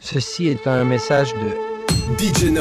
Ceci est un message de DJ.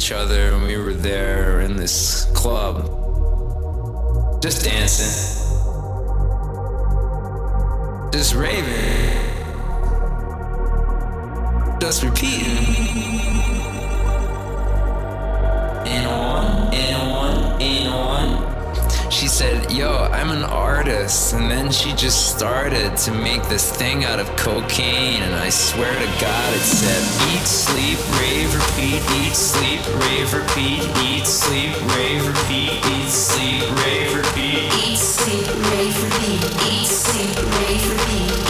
Each other and we were there in this club. Just dancing. Just raving. Just repeating. In on, in on. She said, Yo, I'm an artist. And then she just started to make this thing out of cocaine. And I swear to God, it said, Eat, sleep, rave, repeat, eat, sleep, rave, repeat, eat, sleep, rave, repeat, eat, sleep, rave, repeat. Eat, sleep, rave, repeat. Eat, sleep, rave, repeat.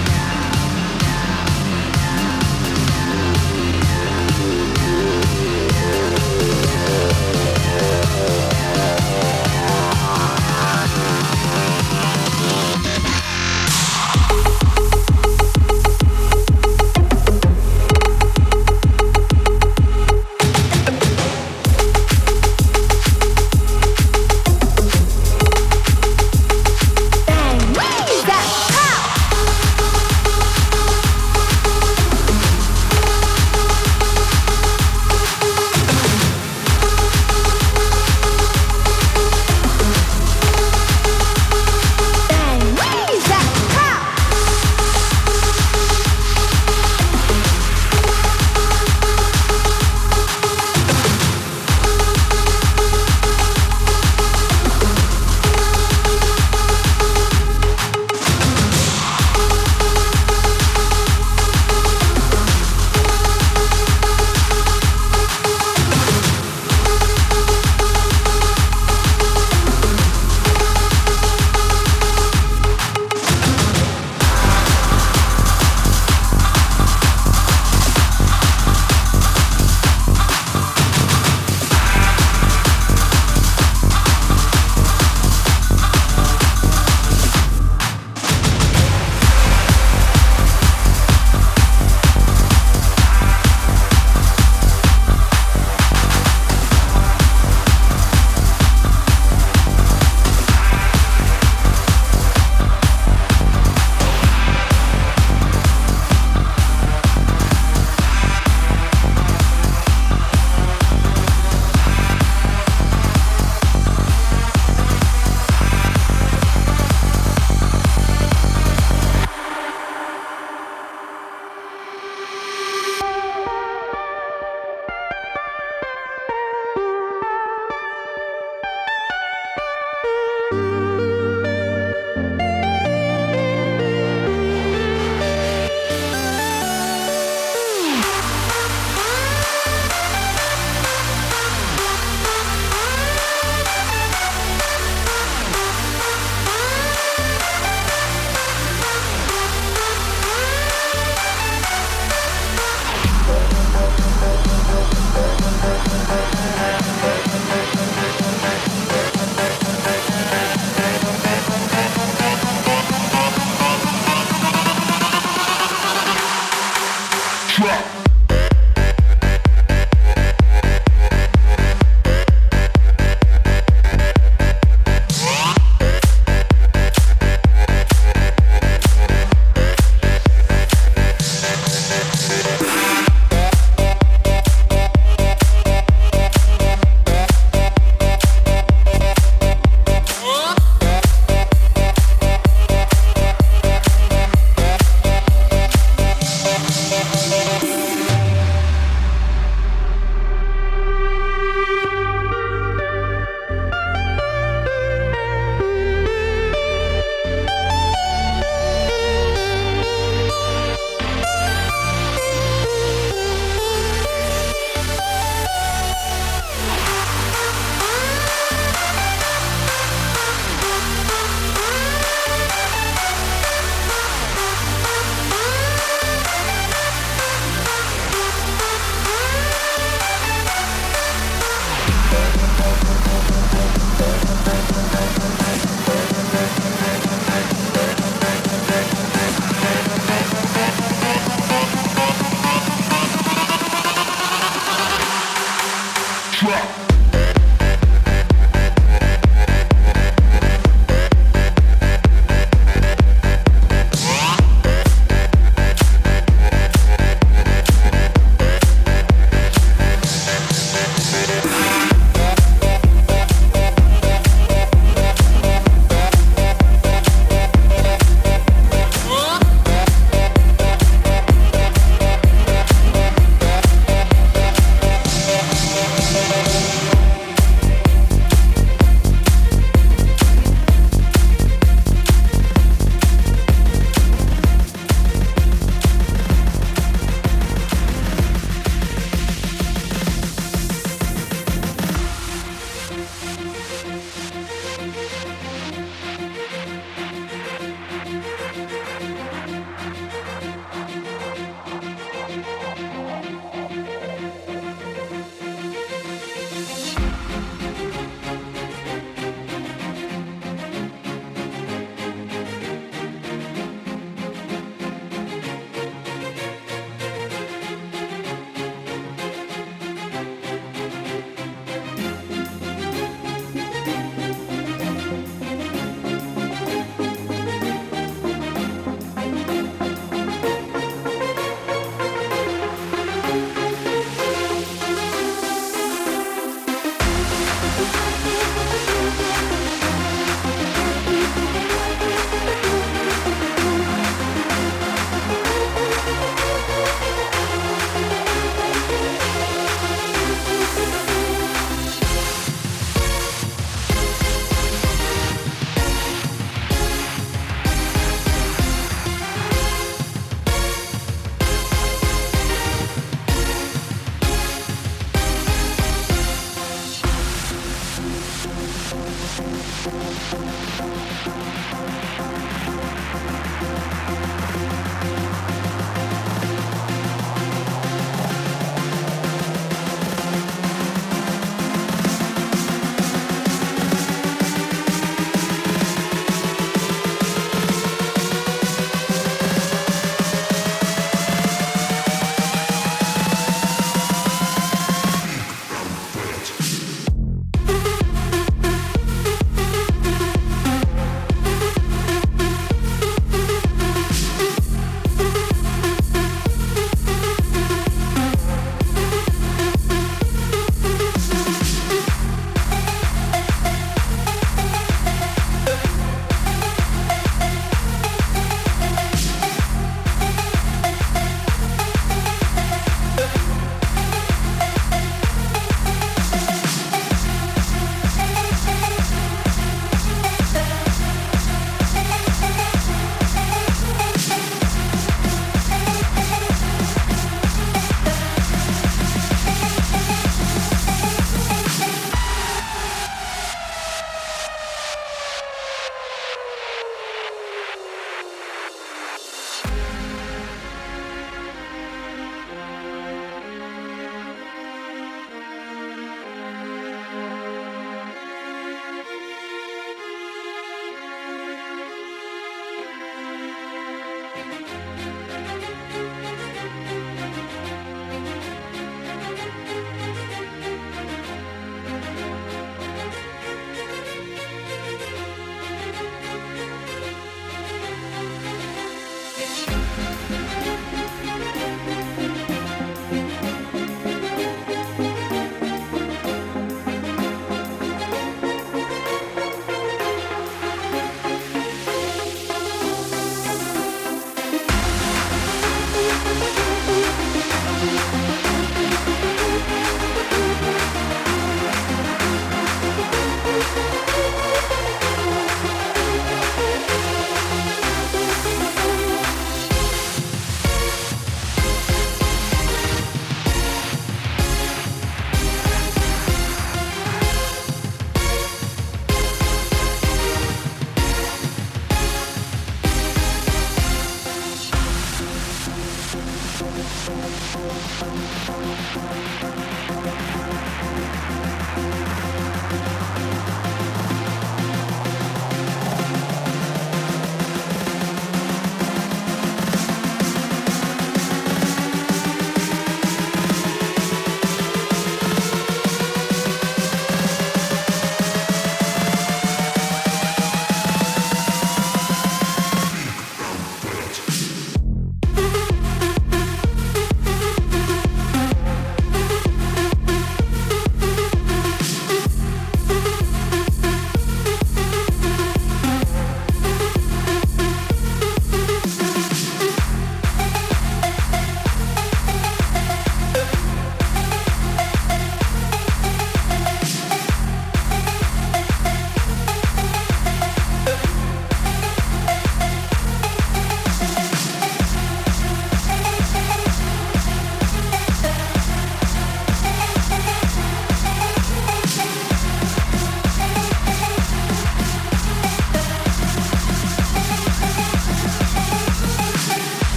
Yeah.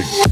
King.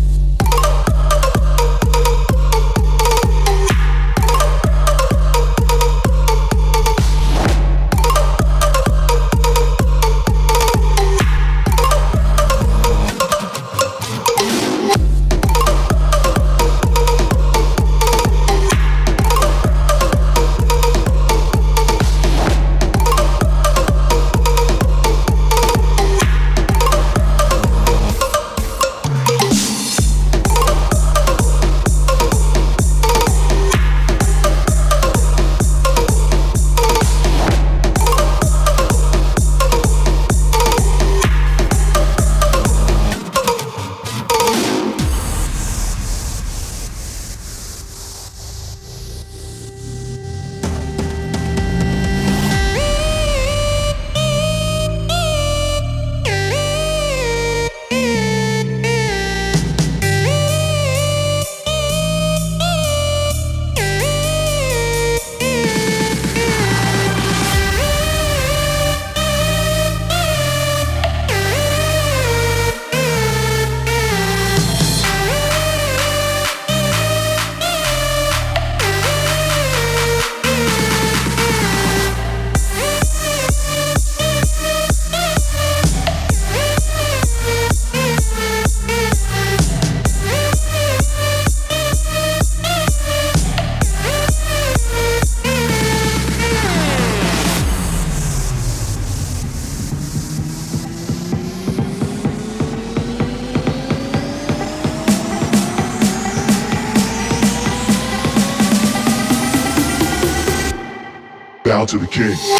To the king.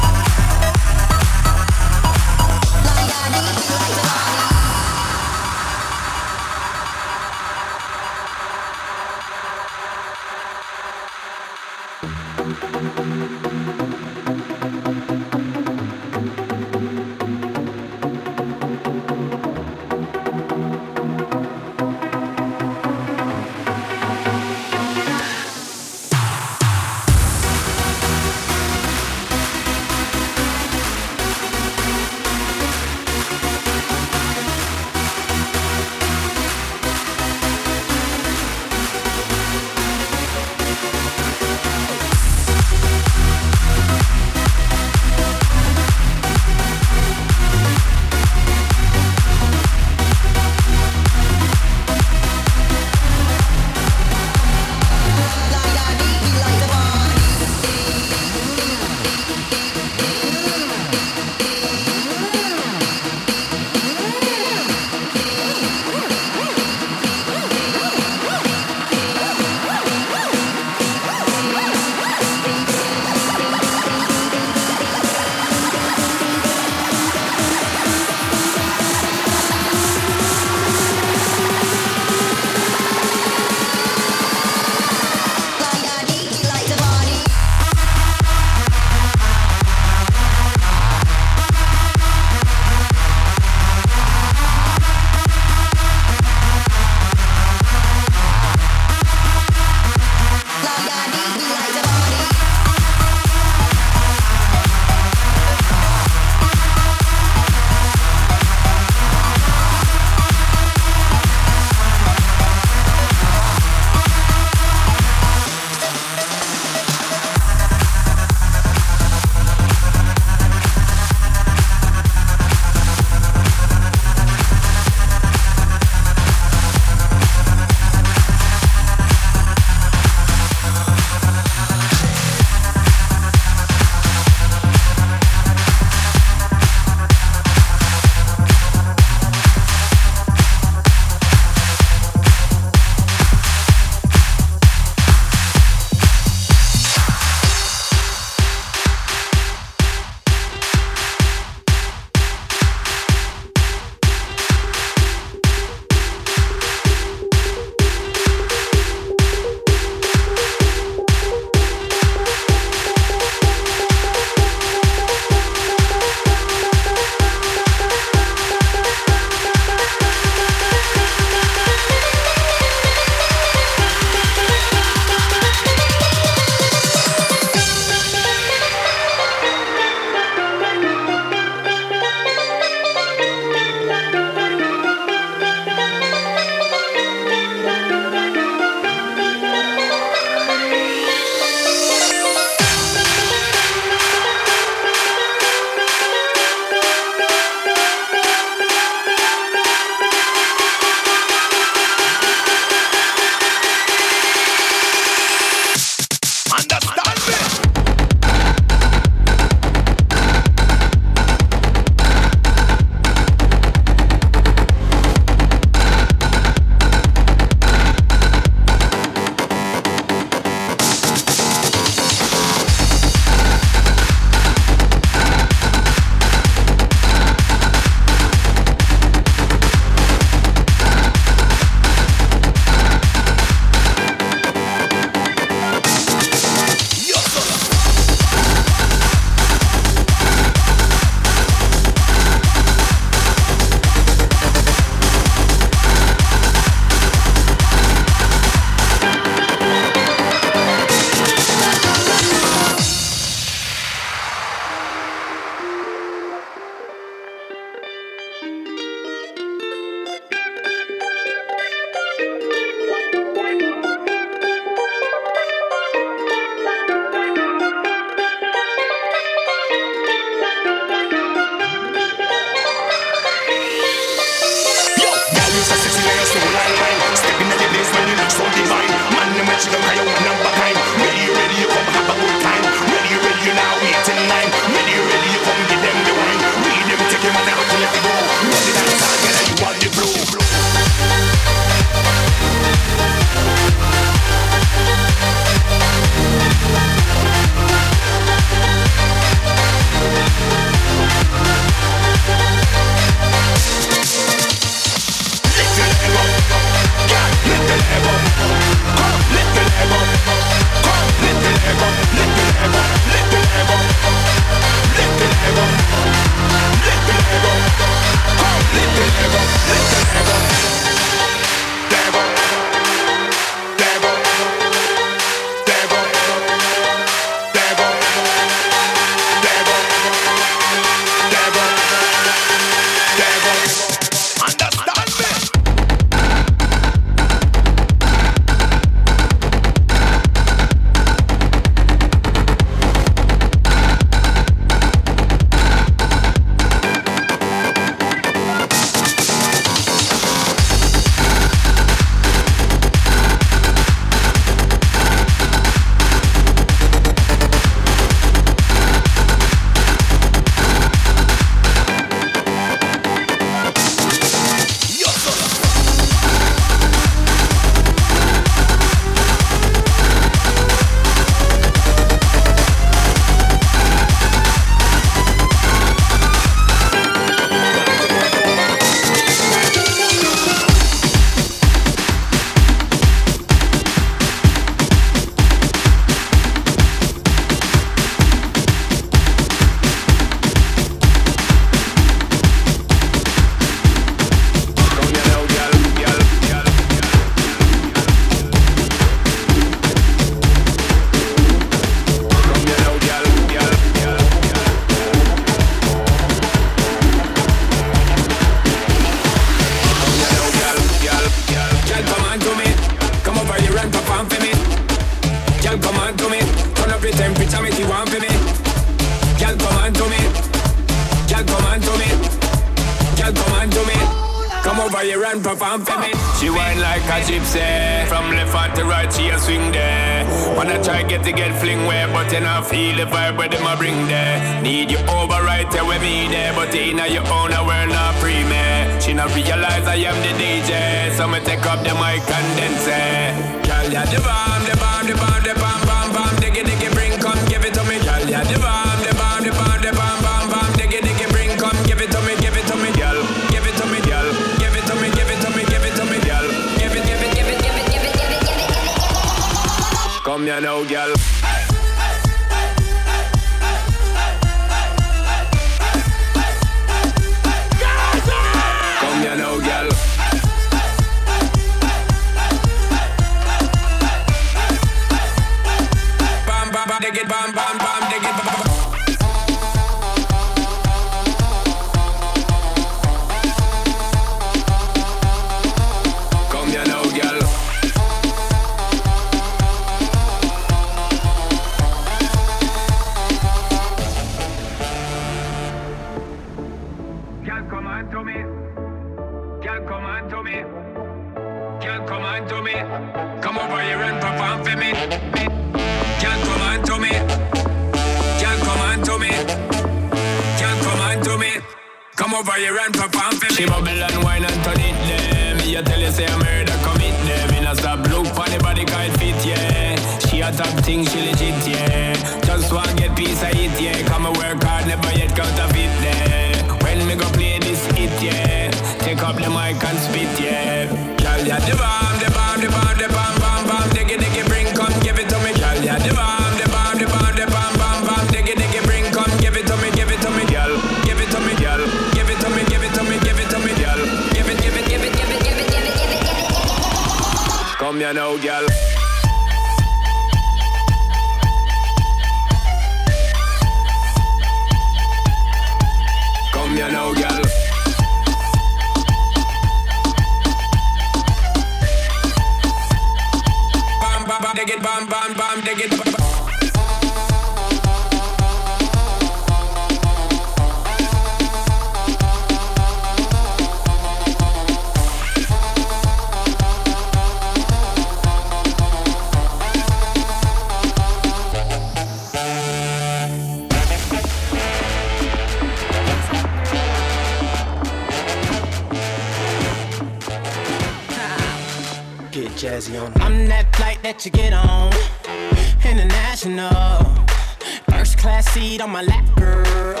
class seat on my lap, girl.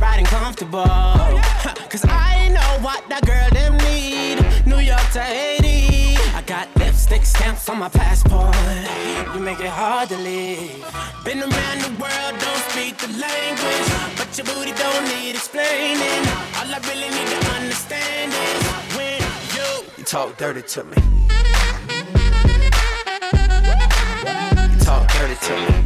Riding comfortable. Cause I know what that girl them need. New York to Haiti. I got lipstick stamps on my passport. You make it hard to leave. Been around the world, don't speak the language. But your booty don't need explaining. All I really need to understand is when you You talk dirty to me. You talk dirty to me.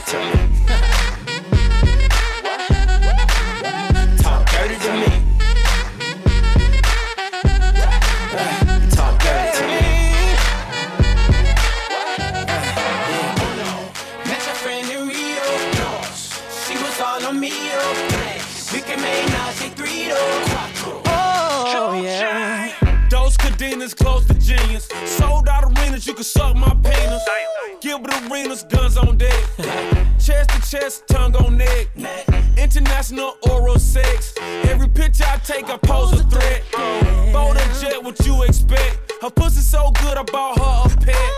Dirty to me. Talk dirty to me. Talk dirty to me. She was all on me. We can make three Oh, yeah. Those cadenas close to genius. Chest tongue on neck. International oral sex. Every picture I take, I pose a threat. Bold and jet, what you expect? Her pussy so good, I bought her a pet.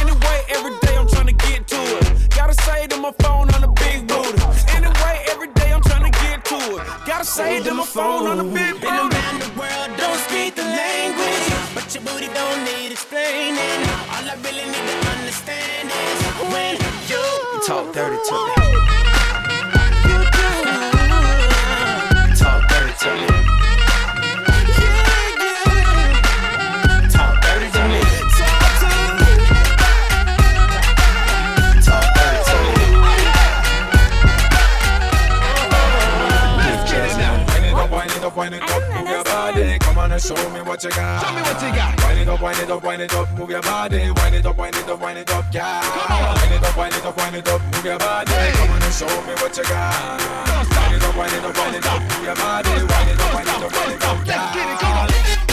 Anyway, every day I'm trying to get to it. Gotta say to my phone on the big booty. Anyway, every day I'm trying to get to it. Gotta say to my phone on the big Been booty. around the world, don't speak the language, but your booty don't need explaining. All I really need to understand is when Talk dirty to me. Talk dirty to me. Show me what you got. Show me what you got. Wind it up, wind it up, wind it up, move your body. Wind it up, wind it up, wind it up, yeah. Wind it up, wind it up, wind it up, move your body. Come on and show me what you got. Wind it up, wind it up, wind it up, move your body. Wind it up, wind it up, wind it up, yeah. Boy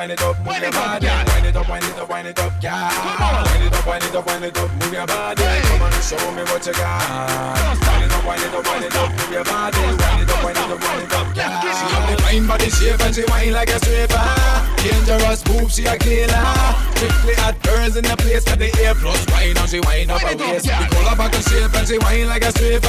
wind it up, wind it up, move your body. Wind it up, wind it up, wind it up, yeah. Wind it up, wind it up, wind it up, move your body. Come on show me what you got. Wind it up, wind it up, wind it up, move your body. Wind it up, wind it up, wind it up, yeah. She have the fine body shape and she whine like a stripper. Dangerous move, she a killer. Strictly hot girls in the place got the A plus wine and she whine up her waist. We call her back and shape and she whine like a stripper.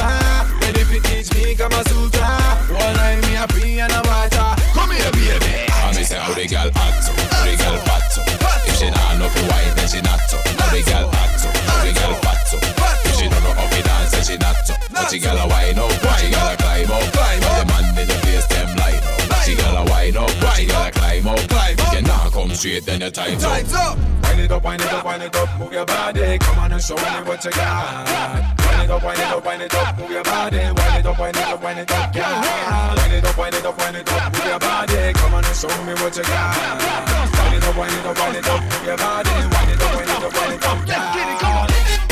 Ready fi teach me Kama Sutra. One eye me a free and a water. Come here, baby. I me say how the girl act so, how the girl fat so. If she not know fi wine, then she not so. How the girl act so, how the girl fat so. If she don't know how fi dance, then she not so. But she girl a wine up, but she girl a climb up. Climb up. The man in the face them line up. But she girl a wine up, but she girl a climb up. Climb up. If you not come straight, then your time's up. Time's up. Wind it up, wind it up, wind it up, move your body. Come on and show me what you got. It up, wind it up, wind it up, move your body. Wind it up, wind it up, wind it up, yeah. Wind it up, wind it up, wind it up, move your body. Come on and show me what you got. Wind it up, wind it up, wind it up, move your body. Wind it up, wind it up, wind it up, yeah.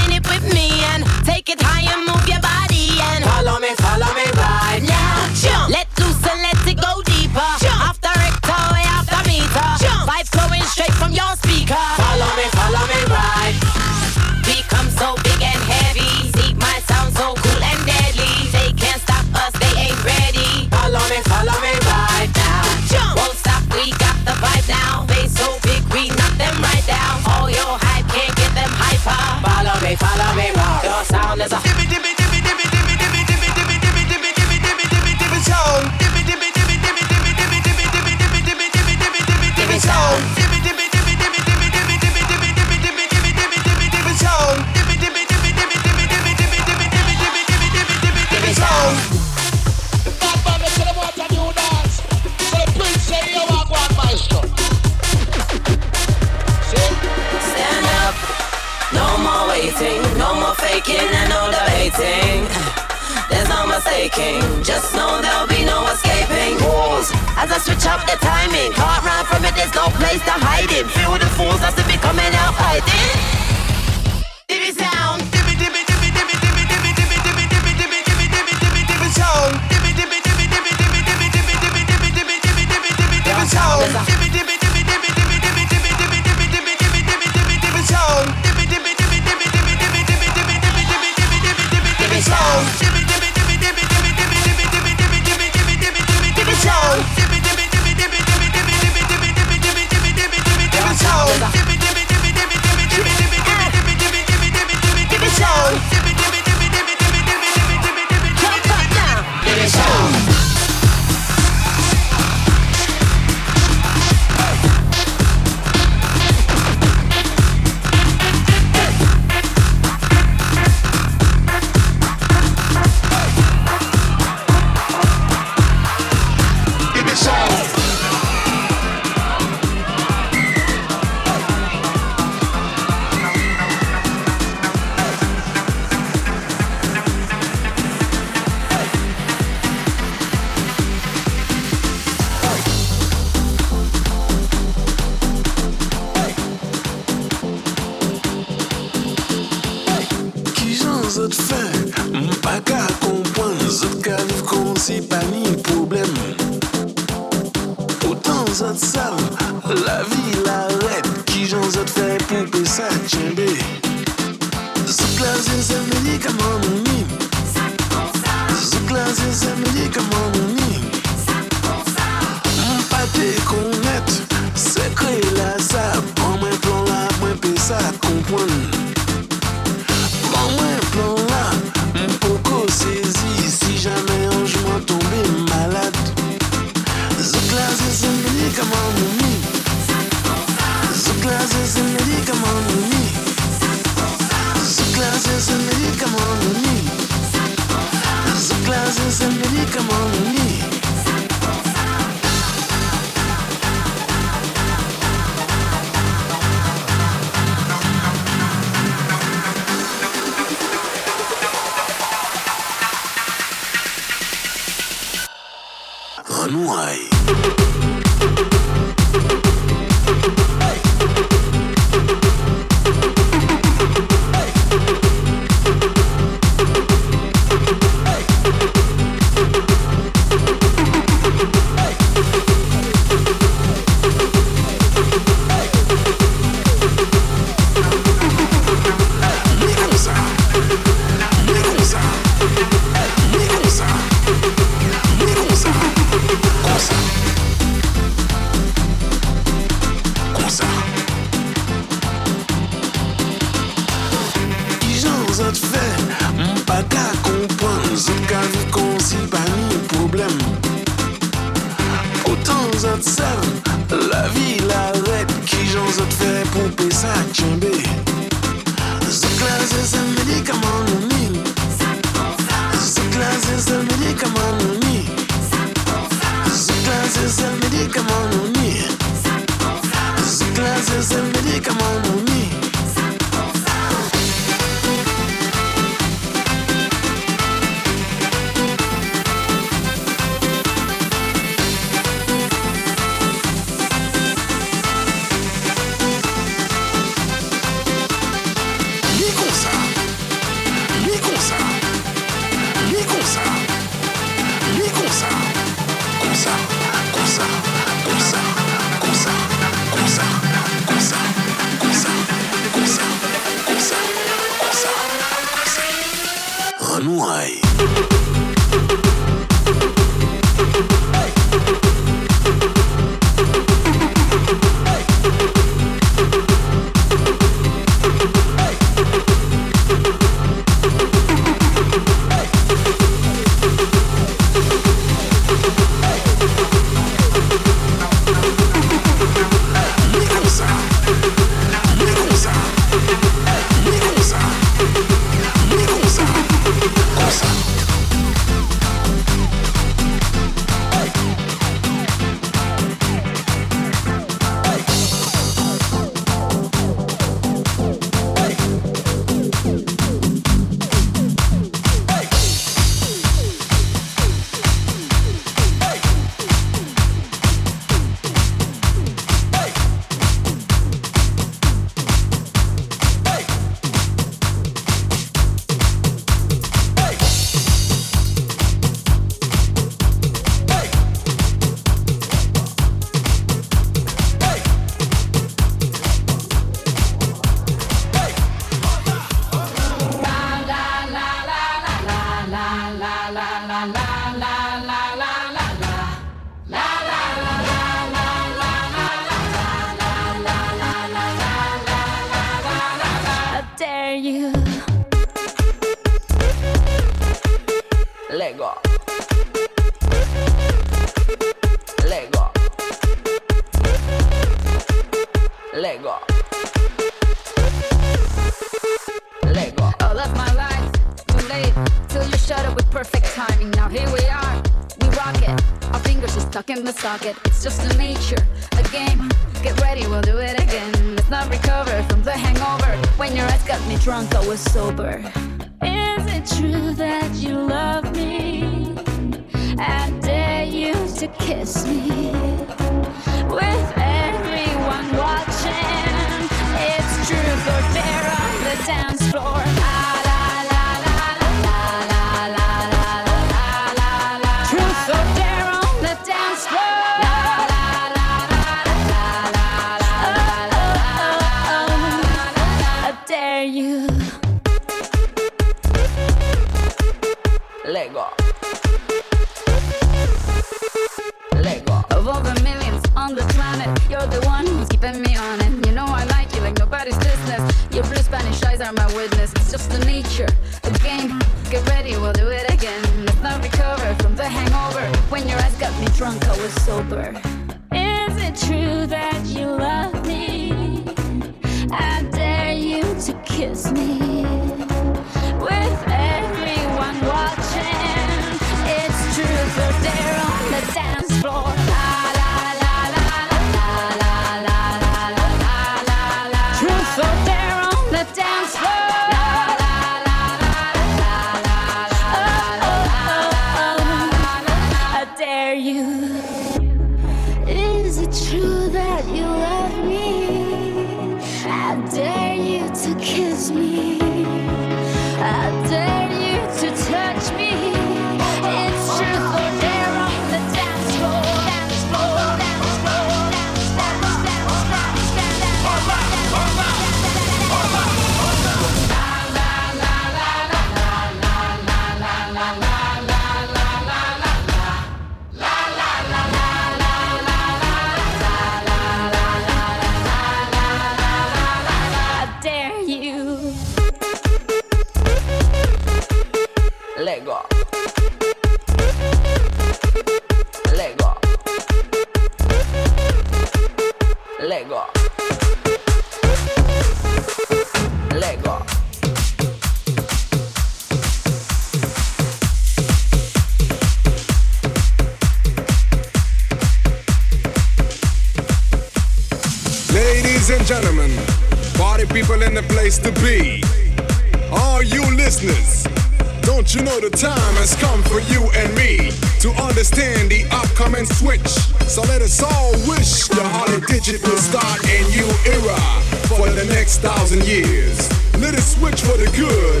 Understand the upcoming switch? So let us all wish the Holly Digit will start a new era for the next thousand years. Let it switch for the good,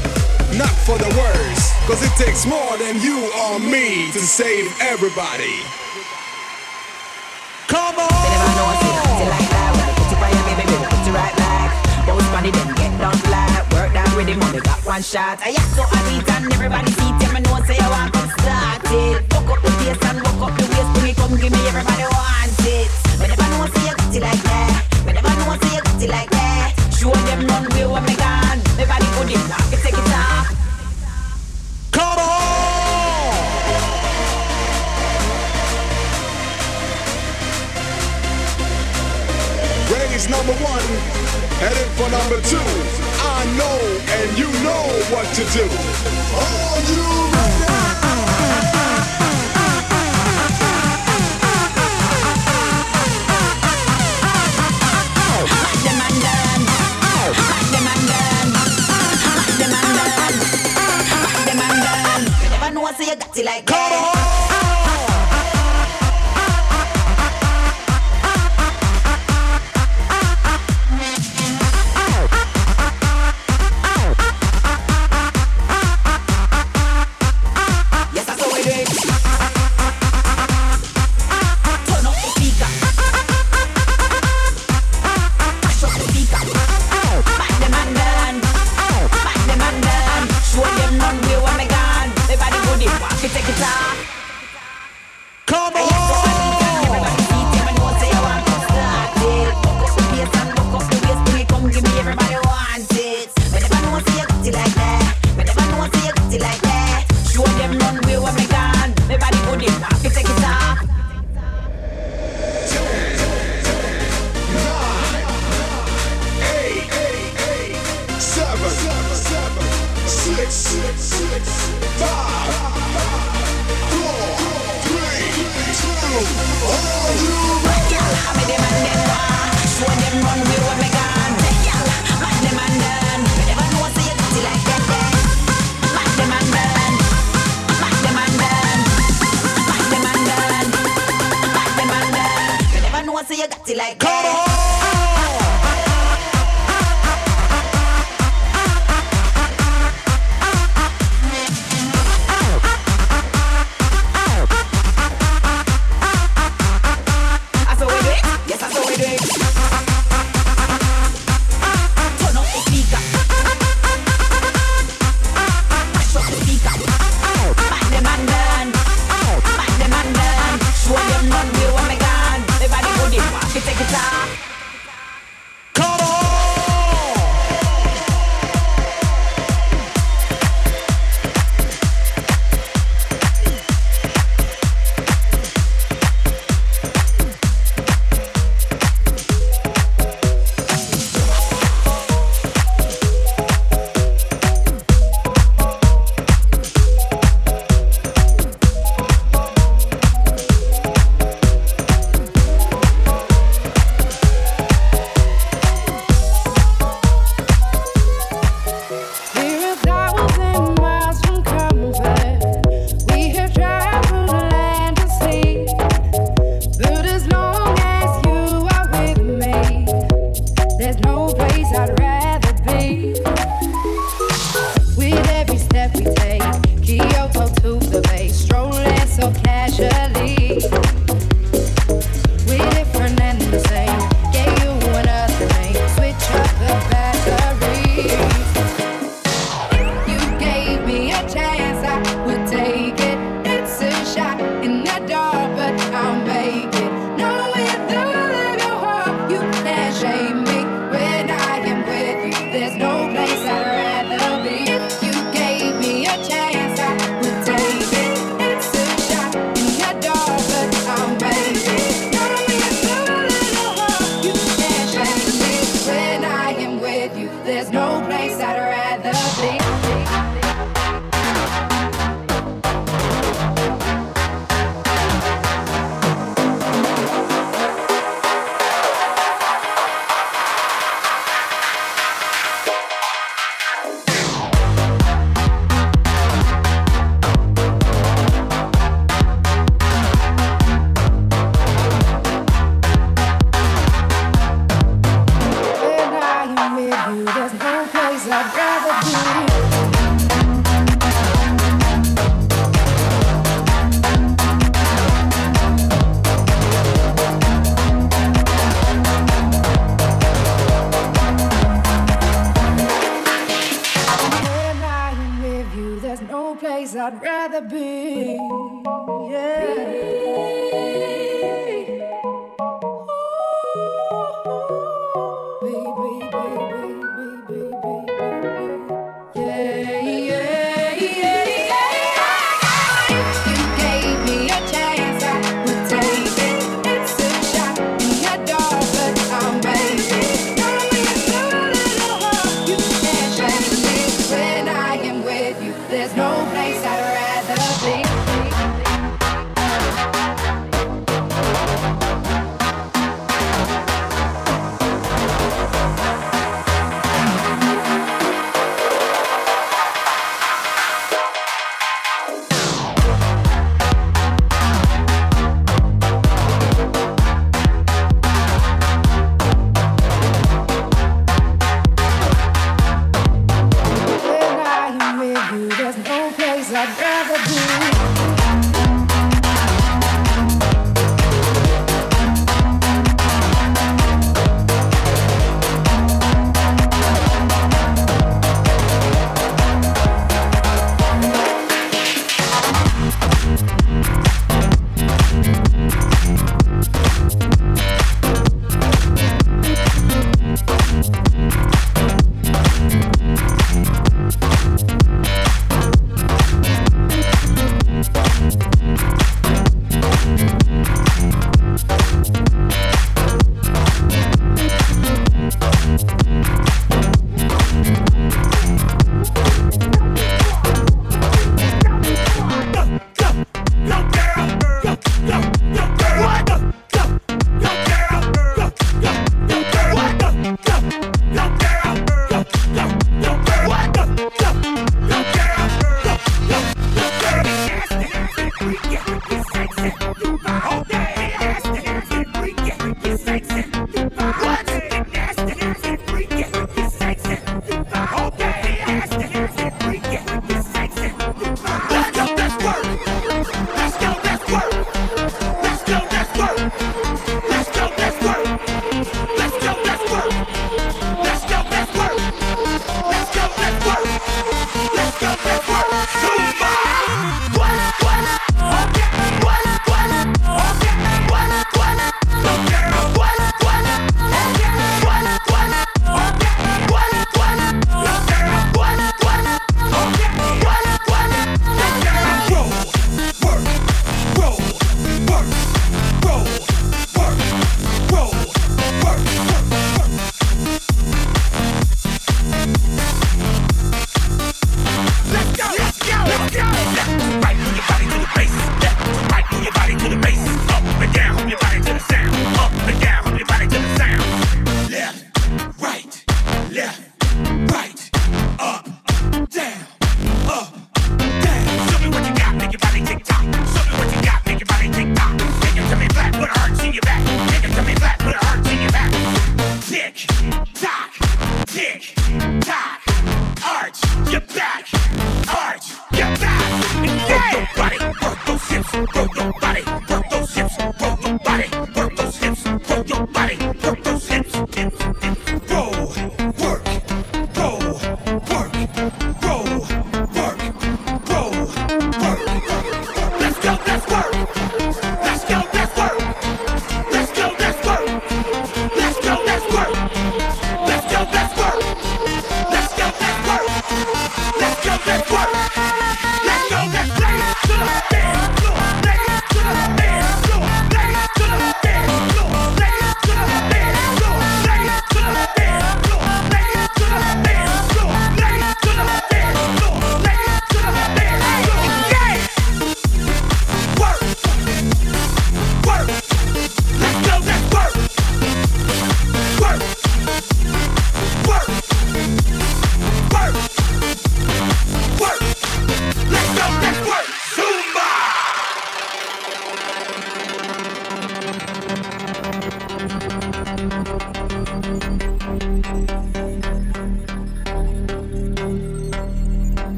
not for the worse. Cause it takes more than you or me to save everybody. Come on! Bounce money, then get down flat. With the money, got one shot. I yeah, so I beat and everybody see it. Me know say I want to start it. Fuck up the pace and walk up the waist. Bring it, come give me everybody want it. Me never know say you got it like that. Me never know say you got it like that. Show them run way when me gone. Everybody good in, I take it off. Come on! Raise number one, headed for number two. I know and you know what to do. Are you know say you got it like that.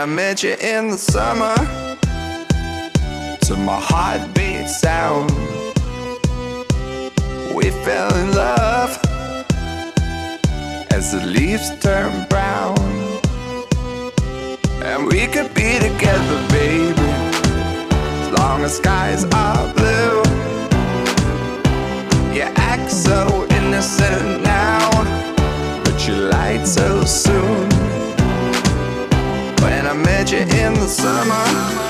I met you in the summer, to my heartbeat sound, we fell in love. As the leaves turn brown. summer.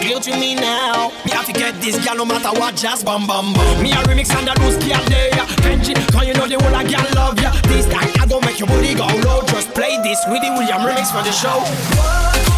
Clear to me now. Me have to get this girl no matter what, just bam bam bam. Me a remix and a loose girl there. Kenji, cause you know the whole girl love ya. This time I go make your booty go low. Just play this with the William remix for the show. Bouge